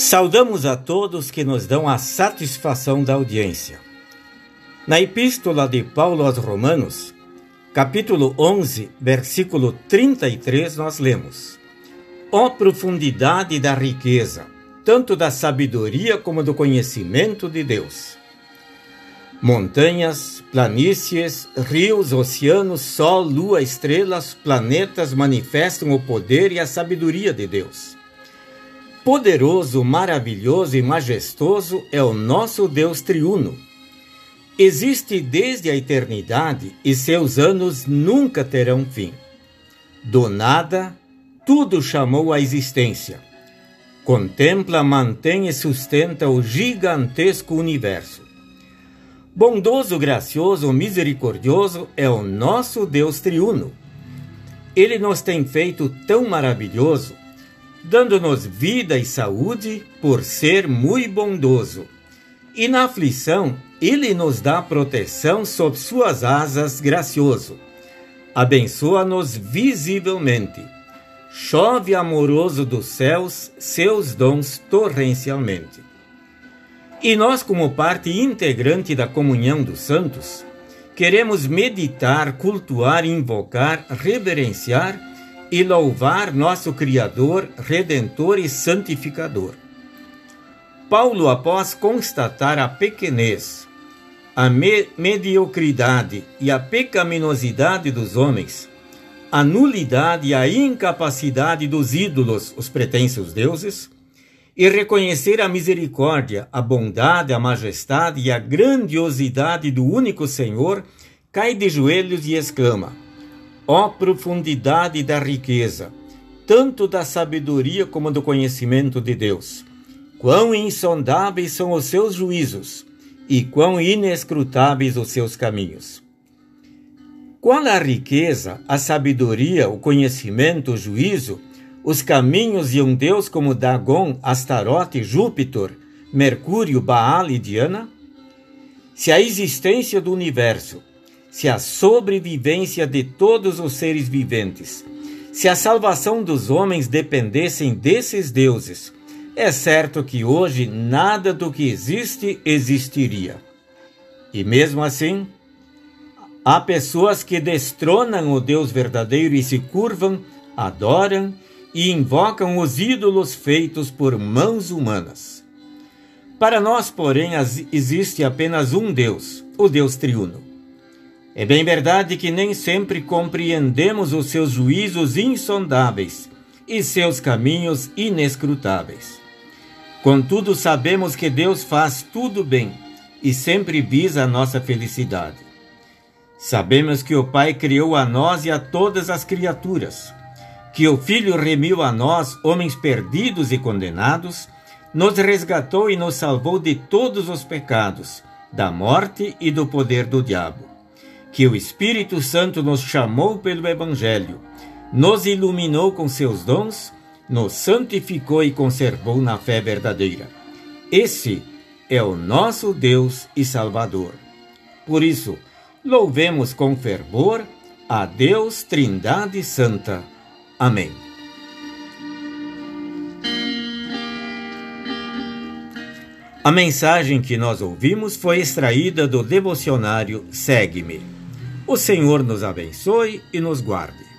Saudamos a todos que nos dão a satisfação da audiência. Na Epístola de Paulo aos Romanos, capítulo 11, versículo 33, nós lemos: Ó profundidade da riqueza, tanto da sabedoria como do conhecimento de Deus. Montanhas, planícies, rios, oceanos, sol, lua, estrelas, planetas manifestam o poder e a sabedoria de Deus. Poderoso, maravilhoso e majestoso é o nosso Deus triuno. Existe desde a eternidade e seus anos nunca terão fim. Do nada, tudo chamou à existência. Contempla, mantém e sustenta o gigantesco universo. Bondoso, gracioso, misericordioso é o nosso Deus triuno. Ele nos tem feito tão maravilhoso dando-nos vida e saúde por ser muito bondoso. E na aflição, ele nos dá proteção sob suas asas gracioso. Abençoa-nos visivelmente. Chove amoroso dos céus seus dons torrencialmente. E nós, como parte integrante da comunhão dos santos, queremos meditar, cultuar, invocar, reverenciar e louvar nosso Criador, Redentor e Santificador. Paulo, após constatar a pequenez, a me mediocridade e a pecaminosidade dos homens, a nulidade e a incapacidade dos ídolos, os pretensos deuses, e reconhecer a misericórdia, a bondade, a majestade e a grandiosidade do único Senhor, cai de joelhos e exclama: Ó profundidade da riqueza, tanto da sabedoria como do conhecimento de Deus! Quão insondáveis são os seus juízos e quão inescrutáveis os seus caminhos! Qual a riqueza, a sabedoria, o conhecimento, o juízo, os caminhos de um Deus como Dagon, Astarote, Júpiter, Mercúrio, Baal e Diana? Se a existência do universo se a sobrevivência de todos os seres viventes, se a salvação dos homens dependessem desses deuses, é certo que hoje nada do que existe existiria. E mesmo assim, há pessoas que destronam o Deus verdadeiro e se curvam, adoram e invocam os ídolos feitos por mãos humanas. Para nós, porém, existe apenas um Deus, o Deus triuno. É bem verdade que nem sempre compreendemos os seus juízos insondáveis e seus caminhos inescrutáveis. Contudo, sabemos que Deus faz tudo bem e sempre visa a nossa felicidade. Sabemos que o Pai criou a nós e a todas as criaturas, que o Filho remiu a nós, homens perdidos e condenados, nos resgatou e nos salvou de todos os pecados, da morte e do poder do diabo que o Espírito Santo nos chamou pelo Evangelho, nos iluminou com seus dons, nos santificou e conservou na fé verdadeira. Esse é o nosso Deus e Salvador. Por isso, louvemos com fervor a Deus Trindade Santa. Amém. A mensagem que nós ouvimos foi extraída do devocionário Segue-me. O Senhor nos abençoe e nos guarde.